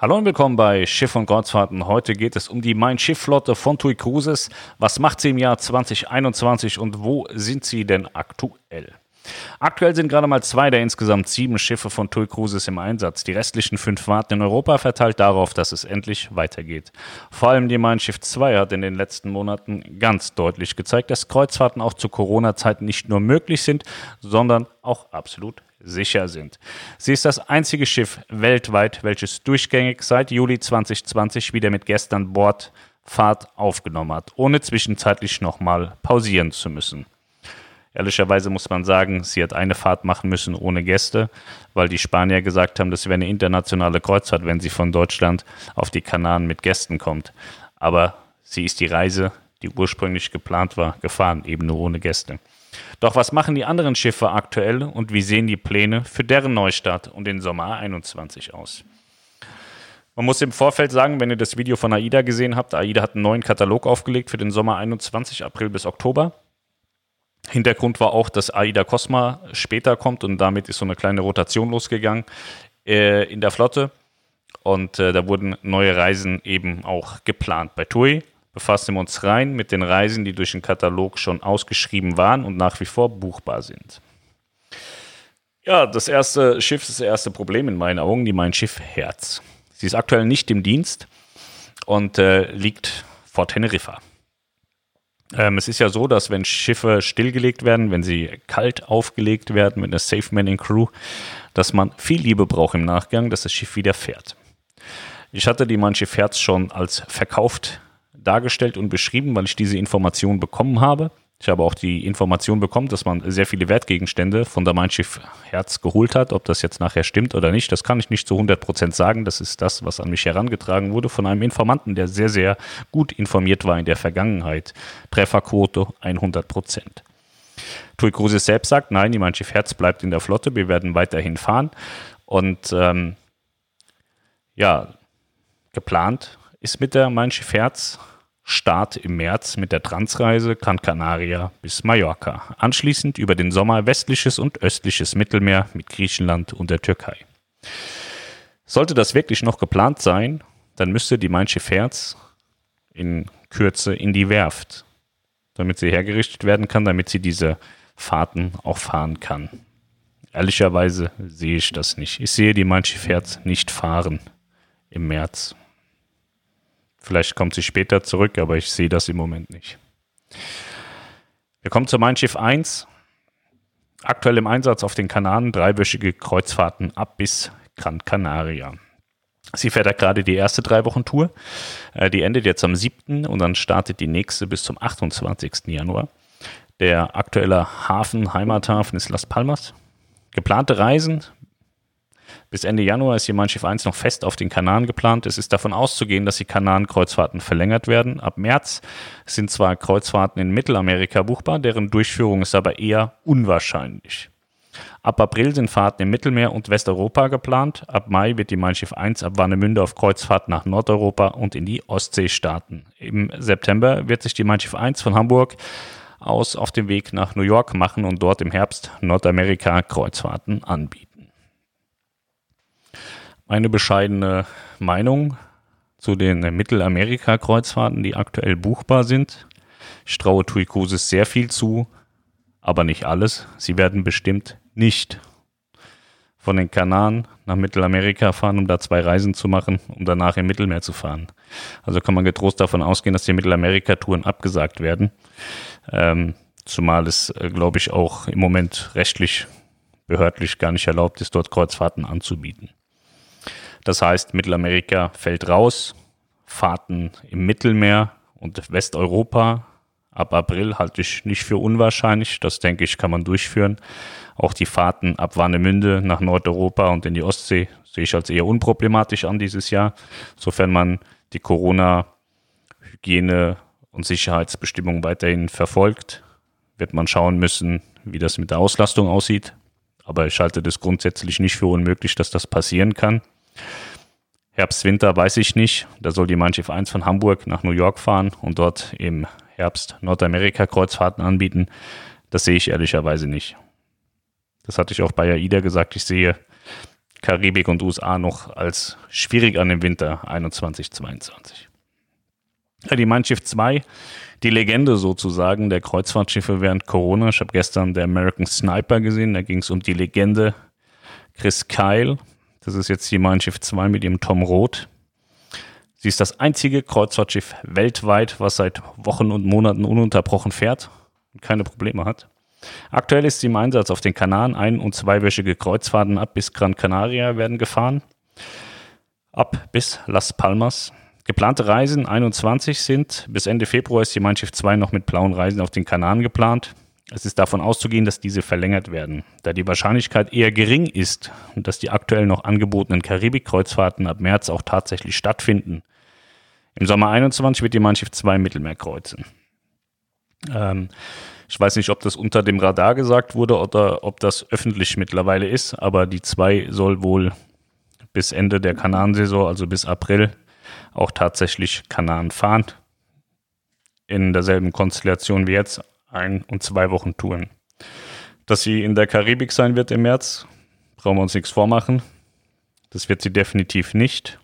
Hallo und willkommen bei Schiff und Kreuzfahrten. Heute geht es um die Mein Schiff-Flotte von TUI Cruises. Was macht sie im Jahr 2021 und wo sind sie denn aktuell? Aktuell sind gerade mal zwei der insgesamt sieben Schiffe von TUI Cruises im Einsatz. Die restlichen fünf warten in Europa, verteilt darauf, dass es endlich weitergeht. Vor allem die Mein Schiff 2 hat in den letzten Monaten ganz deutlich gezeigt, dass Kreuzfahrten auch zu Corona-Zeiten nicht nur möglich sind, sondern auch absolut sicher sind. Sie ist das einzige Schiff weltweit, welches durchgängig seit Juli 2020 wieder mit Gästen an Bord Fahrt aufgenommen hat, ohne zwischenzeitlich nochmal pausieren zu müssen. Ehrlicherweise muss man sagen, sie hat eine Fahrt machen müssen ohne Gäste, weil die Spanier gesagt haben, das wäre eine internationale Kreuzfahrt, wenn sie von Deutschland auf die Kanaren mit Gästen kommt. Aber sie ist die Reise, die ursprünglich geplant war, gefahren, eben nur ohne Gäste. Doch was machen die anderen Schiffe aktuell und wie sehen die Pläne für deren Neustart und den Sommer 21 aus? Man muss im Vorfeld sagen, wenn ihr das Video von AIDA gesehen habt, AIDA hat einen neuen Katalog aufgelegt für den Sommer 21, April bis Oktober. Hintergrund war auch, dass AIDA Cosma später kommt und damit ist so eine kleine Rotation losgegangen äh, in der Flotte. Und äh, da wurden neue Reisen eben auch geplant. Bei TUI befassen wir uns rein mit den Reisen, die durch den Katalog schon ausgeschrieben waren und nach wie vor buchbar sind. Ja, das erste Schiff ist das erste Problem in meinen Augen, die Mein Schiff Herz. Sie ist aktuell nicht im Dienst und äh, liegt vor Teneriffa. Ähm, es ist ja so, dass wenn Schiffe stillgelegt werden, wenn sie kalt aufgelegt werden mit einer Safe Manning Crew, dass man viel Liebe braucht im Nachgang, dass das Schiff wieder fährt. Ich hatte die Mein Schiff Herz schon als verkauft dargestellt und beschrieben, weil ich diese Information bekommen habe. Ich habe auch die Information bekommen, dass man sehr viele Wertgegenstände von der Mein Schiff Herz geholt hat. Ob das jetzt nachher stimmt oder nicht, das kann ich nicht zu 100 Prozent sagen. Das ist das, was an mich herangetragen wurde von einem Informanten, der sehr, sehr gut informiert war in der Vergangenheit. Trefferquote 100 Prozent. Tui Cruises selbst sagt, nein, die Mein Schiff Herz bleibt in der Flotte. Wir werden weiterhin fahren. Und ähm, ja, geplant ist mit der Mein Herz Start im März mit der Transreise Gran Canaria bis Mallorca. Anschließend über den Sommer westliches und östliches Mittelmeer mit Griechenland und der Türkei. Sollte das wirklich noch geplant sein, dann müsste die Mein Herz in Kürze in die Werft, damit sie hergerichtet werden kann, damit sie diese Fahrten auch fahren kann. Ehrlicherweise sehe ich das nicht. Ich sehe die Mein Herz nicht fahren im März. Vielleicht kommt sie später zurück, aber ich sehe das im Moment nicht. Wir kommen zu Mein Schiff 1. Aktuell im Einsatz auf den Kanaren, dreiwöchige Kreuzfahrten ab bis Gran Canaria. Sie fährt ja gerade die erste drei Wochen Tour. Äh, die endet jetzt am 7. und dann startet die nächste bis zum 28. Januar. Der aktuelle Hafen, Heimathafen ist Las Palmas. Geplante Reisen bis Ende Januar ist hier Mein Schiff 1 noch fest auf den Kanaren geplant. Es ist davon auszugehen, dass die Kanarenkreuzfahrten verlängert werden. Ab März sind zwar Kreuzfahrten in Mittelamerika buchbar, deren Durchführung ist aber eher unwahrscheinlich. Ab April sind Fahrten im Mittelmeer und Westeuropa geplant. Ab Mai wird die Mein Schiff 1 ab Warnemünde auf Kreuzfahrt nach Nordeuropa und in die Ostsee starten. Im September wird sich die Mein Schiff 1 von Hamburg aus auf den Weg nach New York machen und dort im Herbst Nordamerika Kreuzfahrten anbieten. Meine bescheidene Meinung zu den Mittelamerika-Kreuzfahrten, die aktuell buchbar sind. Ich traue TUI Cruises sehr viel zu, aber nicht alles. Sie werden bestimmt nicht von den Kanaren nach Mittelamerika fahren, um da zwei Reisen zu machen, um danach im Mittelmeer zu fahren. Also kann man getrost davon ausgehen, dass die Mittelamerika-Touren abgesagt werden. Ähm, zumal es, äh, glaube ich, auch im Moment rechtlich, behördlich gar nicht erlaubt ist, dort Kreuzfahrten anzubieten. Das heißt, Mittelamerika fällt raus, Fahrten im Mittelmeer und Westeuropa ab April halte ich nicht für unwahrscheinlich. Das denke ich, kann man durchführen. Auch die Fahrten ab Warnemünde nach Nordeuropa und in die Ostsee sehe ich als eher unproblematisch an dieses Jahr, sofern man die Corona-Hygiene- und Sicherheitsbestimmungen weiterhin verfolgt. Wird man schauen müssen, wie das mit der Auslastung aussieht. Aber ich halte das grundsätzlich nicht für unmöglich, dass das passieren kann. Herbst, Winter weiß ich nicht. Da soll die Mein Schiff 1 von Hamburg nach New York fahren und dort im Herbst Nordamerika-Kreuzfahrten anbieten. Das sehe ich ehrlicherweise nicht. Das hatte ich auch bei AIDA gesagt. Ich sehe Karibik und USA noch als schwierig an im Winter 21, 22. Ja, die Mein Schiff 2, die Legende sozusagen der Kreuzfahrtschiffe während Corona. Ich habe gestern der American Sniper gesehen, da ging es um die Legende Chris Kyle. Das ist jetzt die Mein Schiff 2 mit ihrem Tom Roth. Sie ist das einzige Kreuzfahrtschiff weltweit, was seit Wochen und Monaten ununterbrochen fährt und keine Probleme hat. Aktuell ist sie im Einsatz auf den Kanaren. Ein- und zweiwöchige Kreuzfahrten ab bis Gran Canaria werden gefahren. Ab bis Las Palmas. Geplante Reisen 21 sind. Bis Ende Februar ist die Mein Schiff 2 noch mit blauen Reisen auf den Kanaren geplant. Es ist davon auszugehen, dass diese verlängert werden, da die Wahrscheinlichkeit eher gering ist und dass die aktuell noch angebotenen Karibik-Kreuzfahrten ab März auch tatsächlich stattfinden. Im Sommer 21 wird die Schiff 2 Mittelmeer kreuzen. Ähm, ich weiß nicht, ob das unter dem Radar gesagt wurde oder ob das öffentlich mittlerweile ist, aber die 2 soll wohl bis Ende der Kanansaison, also bis April, auch tatsächlich Kanaren fahren. In derselben Konstellation wie jetzt, ein- und zwei Wochen Touren. Dass sie in der Karibik sein wird im März, brauchen wir uns nichts vormachen. Das wird sie definitiv nicht.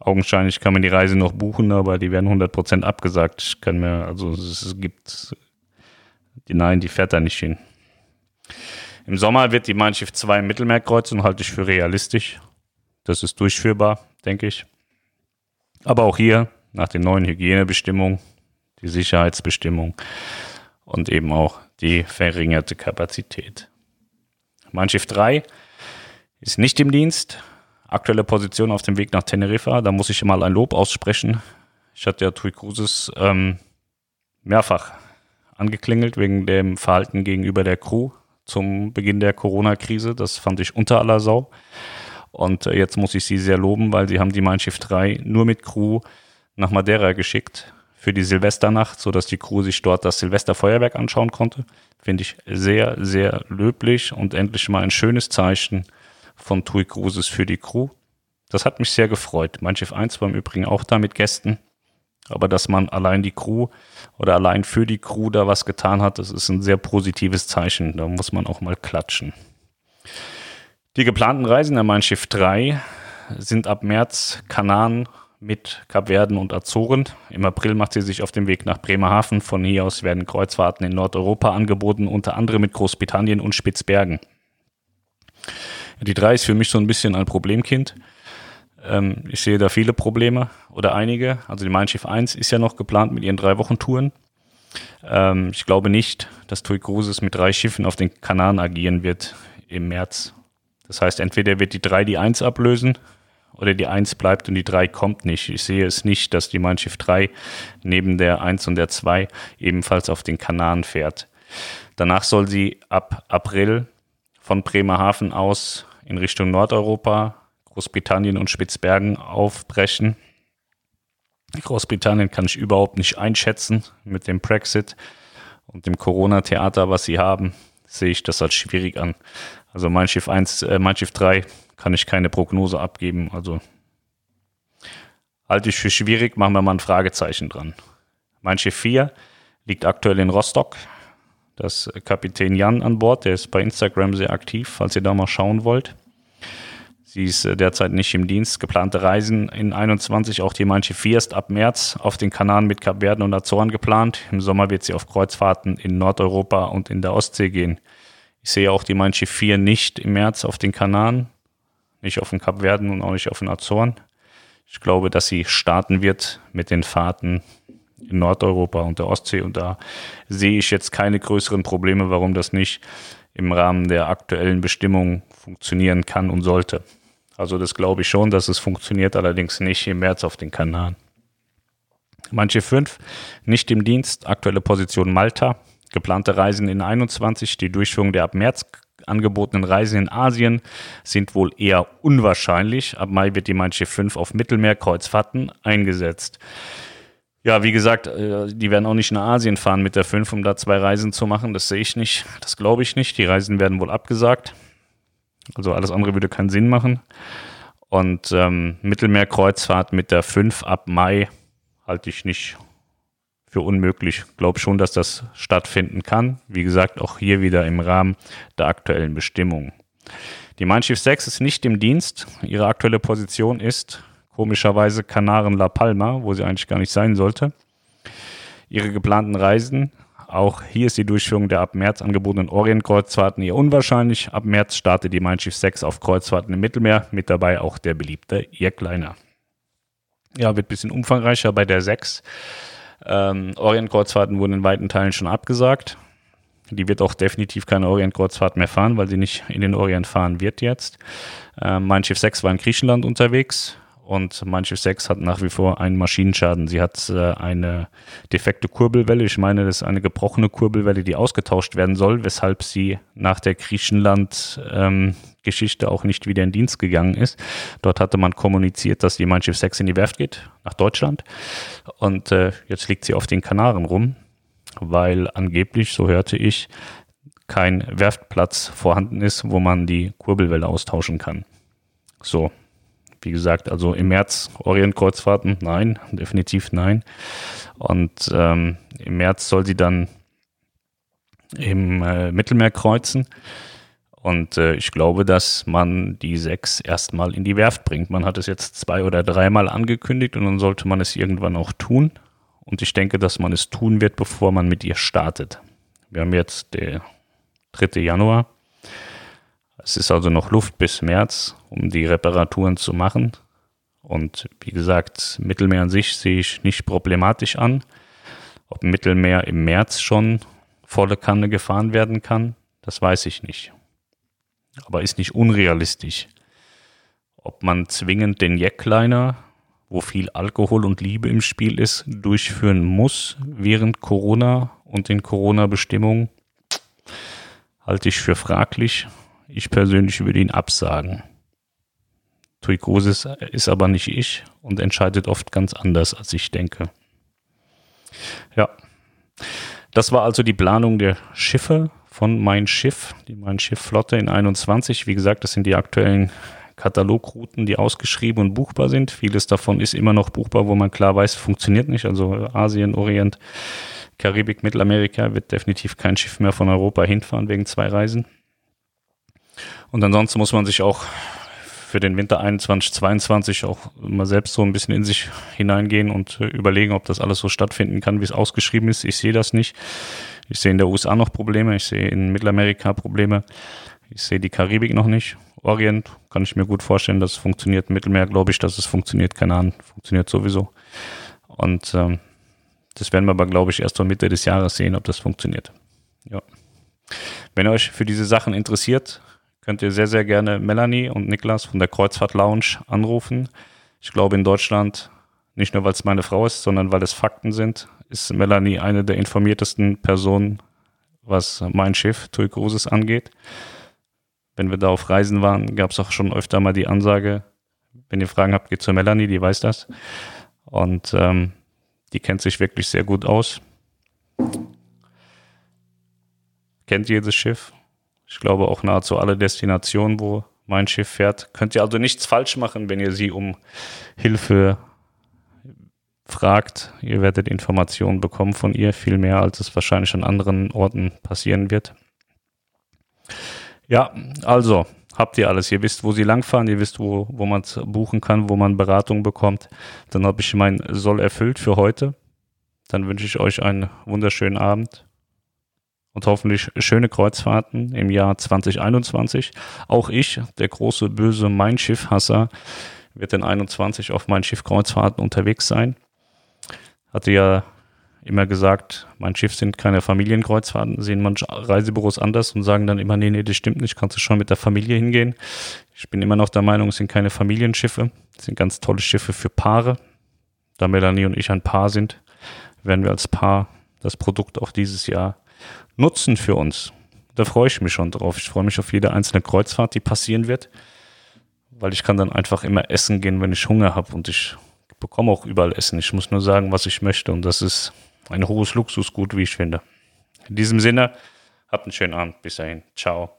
Augenscheinlich kann man die Reise noch buchen, aber die werden 100% abgesagt. Ich kann mir, also es gibt, die nein, die fährt da nicht hin. Im Sommer wird die Mein Schiff 2 im Mittelmeer kreuzen, halte ich für realistisch. Das ist durchführbar, denke ich. Aber auch hier, nach den neuen Hygienebestimmungen, die Sicherheitsbestimmungen, und eben auch die verringerte Kapazität. Mein Schiff 3 ist nicht im Dienst. Aktuelle Position auf dem Weg nach Teneriffa. Da muss ich mal ein Lob aussprechen. Ich hatte ja Tui Cruises ähm, mehrfach angeklingelt wegen dem Verhalten gegenüber der Crew zum Beginn der Corona-Krise. Das fand ich unter aller Sau. Und äh, jetzt muss ich sie sehr loben, weil sie haben die Mein Schiff 3 nur mit Crew nach Madeira geschickt für die Silvesternacht, sodass die Crew sich dort das Silvesterfeuerwerk anschauen konnte. Finde ich sehr, sehr löblich und endlich mal ein schönes Zeichen von TUI Cruises für die Crew. Das hat mich sehr gefreut. Mein Schiff 1 war im Übrigen auch da mit Gästen. Aber dass man allein die Crew oder allein für die Crew da was getan hat, das ist ein sehr positives Zeichen. Da muss man auch mal klatschen. Die geplanten Reisen der Mein Schiff 3 sind ab März Kanaren mit Kapverden und Azoren. Im April macht sie sich auf den Weg nach Bremerhaven. Von hier aus werden Kreuzfahrten in Nordeuropa angeboten, unter anderem mit Großbritannien und Spitzbergen. Die 3 ist für mich so ein bisschen ein Problemkind. Ähm, ich sehe da viele Probleme oder einige. Also die Mein Schiff 1 ist ja noch geplant mit ihren drei Wochen Touren. Ähm, ich glaube nicht, dass TUI Cruises mit drei Schiffen auf den Kanaren agieren wird im März. Das heißt, entweder wird die 3 die 1 ablösen oder die 1 bleibt und die 3 kommt nicht. Ich sehe es nicht, dass die Mein Schiff 3 neben der 1 und der 2 ebenfalls auf den Kanaren fährt. Danach soll sie ab April von Bremerhaven aus in Richtung Nordeuropa, Großbritannien und Spitzbergen aufbrechen. Großbritannien kann ich überhaupt nicht einschätzen mit dem Brexit und dem Corona-Theater, was sie haben, sehe ich das als schwierig an. Also mein Schiff 1, äh, mein Schiff 3 kann ich keine Prognose abgeben. Also halte ich für schwierig, machen wir mal ein Fragezeichen dran. Mein Schiff 4 liegt aktuell in Rostock. Das Kapitän Jan an Bord, der ist bei Instagram sehr aktiv, falls ihr da mal schauen wollt. Sie ist äh, derzeit nicht im Dienst. Geplante Reisen in 21, auch die Schiff 4 ist ab März auf den Kanaren mit Kapverden und Azoren geplant. Im Sommer wird sie auf Kreuzfahrten in Nordeuropa und in der Ostsee gehen. Ich sehe auch die Schiff 4 nicht im März auf den Kanaren nicht auf den Kapverden und auch nicht auf den Azoren. Ich glaube, dass sie starten wird mit den Fahrten in Nordeuropa und der Ostsee und da sehe ich jetzt keine größeren Probleme, warum das nicht im Rahmen der aktuellen Bestimmungen funktionieren kann und sollte. Also das glaube ich schon, dass es funktioniert, allerdings nicht im März auf den Kanaren. Manche fünf nicht im Dienst, aktuelle Position Malta, geplante Reisen in 21, die Durchführung der ab März angebotenen Reisen in Asien sind wohl eher unwahrscheinlich. Ab Mai wird die Mein Schiff 5 auf Mittelmeerkreuzfahrten eingesetzt. Ja, wie gesagt, äh, die werden auch nicht nach Asien fahren mit der 5, um da zwei Reisen zu machen. Das sehe ich nicht. Das glaube ich nicht. Die Reisen werden wohl abgesagt. Also alles andere würde keinen Sinn machen. Und ähm, Mittelmeerkreuzfahrt mit der 5 ab Mai halte ich nicht für unmöglich. Glaube schon, dass das stattfinden kann. Wie gesagt, auch hier wieder im Rahmen der aktuellen Bestimmungen. Die Mein Schiff 6 ist nicht im Dienst. Ihre aktuelle Position ist komischerweise Kanaren La Palma, wo sie eigentlich gar nicht sein sollte. Ihre geplanten Reisen, auch hier ist die Durchführung der ab März angebotenen Orientkreuzfahrten eher unwahrscheinlich. Ab März startet die Mein Schiff 6 auf Kreuzfahrten im Mittelmeer, mit dabei auch der beliebte Irkliner. Ja, wird ein bisschen umfangreicher bei der 6. Ähm, Orientkreuzfahrten wurden in weiten Teilen schon abgesagt. Die wird auch definitiv keine Orientkreuzfahrt mehr fahren, weil sie nicht in den Orient fahren wird jetzt. Ähm, mein Schiff 6 war in Griechenland unterwegs und Schiff 6 hat nach wie vor einen Maschinenschaden. Sie hat äh, eine defekte Kurbelwelle. Ich meine, das ist eine gebrochene Kurbelwelle, die ausgetauscht werden soll, weshalb sie nach der Griechenland ähm, auch nicht wieder in Dienst gegangen ist. Dort hatte man kommuniziert, dass die Mein Schiff 6 in die Werft geht, nach Deutschland. Und äh, jetzt liegt sie auf den Kanaren rum weil angeblich, so hörte ich, kein Werftplatz vorhanden ist, wo man die Kurbelwelle austauschen kann. So, wie gesagt, also im März Orientkreuzfahrten, nein, definitiv nein. Und ähm, im März soll sie dann im äh, Mittelmeer kreuzen. Und äh, ich glaube, dass man die sechs erstmal in die Werft bringt. Man hat es jetzt zwei oder dreimal angekündigt und dann sollte man es irgendwann auch tun. Und ich denke, dass man es tun wird, bevor man mit ihr startet. Wir haben jetzt den 3. Januar. Es ist also noch Luft bis März, um die Reparaturen zu machen. Und wie gesagt, Mittelmeer an sich sehe ich nicht problematisch an. Ob Mittelmeer im März schon volle Kanne gefahren werden kann, das weiß ich nicht. Aber ist nicht unrealistisch. Ob man zwingend den Jackliner wo viel Alkohol und Liebe im Spiel ist, durchführen muss während Corona und den Corona-Bestimmungen, halte ich für fraglich. Ich persönlich würde ihn absagen. Tuikosis ist aber nicht ich und entscheidet oft ganz anders, als ich denke. Ja, das war also die Planung der Schiffe von Mein Schiff, die Mein Schiff Flotte in 21. Wie gesagt, das sind die aktuellen Katalogrouten, die ausgeschrieben und buchbar sind. Vieles davon ist immer noch buchbar, wo man klar weiß, funktioniert nicht. Also Asien, Orient, Karibik, Mittelamerika wird definitiv kein Schiff mehr von Europa hinfahren wegen zwei Reisen. Und ansonsten muss man sich auch für den Winter 21, 22 auch mal selbst so ein bisschen in sich hineingehen und äh, überlegen, ob das alles so stattfinden kann, wie es ausgeschrieben ist. Ich sehe das nicht. Ich sehe in der USA noch Probleme. Ich sehe in Mittelamerika Probleme. Ich sehe die Karibik noch nicht. Orient kann ich mir gut vorstellen, dass es funktioniert. Mittelmeer glaube ich, dass es funktioniert. Keine Ahnung, funktioniert sowieso. Und ähm, das werden wir aber, glaube ich, erst zur Mitte des Jahres sehen, ob das funktioniert. Ja. Wenn ihr euch für diese Sachen interessiert, könnt ihr sehr, sehr gerne Melanie und Niklas von der Kreuzfahrt Lounge anrufen. Ich glaube, in Deutschland, nicht nur weil es meine Frau ist, sondern weil es Fakten sind, ist Melanie eine der informiertesten Personen, was mein Schiff TUI Cruises angeht wenn wir da auf Reisen waren, gab es auch schon öfter mal die Ansage, wenn ihr Fragen habt, geht zur Melanie, die weiß das. Und ähm, die kennt sich wirklich sehr gut aus. Kennt jedes Schiff. Ich glaube auch nahezu alle Destinationen, wo mein Schiff fährt. Könnt ihr also nichts falsch machen, wenn ihr sie um Hilfe fragt. Ihr werdet Informationen bekommen von ihr, viel mehr, als es wahrscheinlich an anderen Orten passieren wird. Ja, also habt ihr alles. Ihr wisst, wo sie langfahren, ihr wisst, wo, wo man es buchen kann, wo man Beratung bekommt. Dann habe ich mein Soll erfüllt für heute. Dann wünsche ich euch einen wunderschönen Abend und hoffentlich schöne Kreuzfahrten im Jahr 2021. Auch ich, der große böse Mein Schiff-Hasser, wird in 21 auf mein Schiff Kreuzfahrten unterwegs sein. Hatte ja immer gesagt, mein Schiff sind keine Familienkreuzfahrten, sehen manche Reisebüros anders und sagen dann immer, nee, nee, das stimmt nicht, kannst du schon mit der Familie hingehen. Ich bin immer noch der Meinung, es sind keine Familienschiffe, es sind ganz tolle Schiffe für Paare. Da Melanie und ich ein Paar sind, werden wir als Paar das Produkt auch dieses Jahr nutzen für uns. Da freue ich mich schon drauf. Ich freue mich auf jede einzelne Kreuzfahrt, die passieren wird, weil ich kann dann einfach immer essen gehen, wenn ich Hunger habe und ich bekomme auch überall Essen. Ich muss nur sagen, was ich möchte und das ist ein hohes Luxusgut, wie ich finde. In diesem Sinne, habt einen schönen Abend. Bis dahin. Ciao.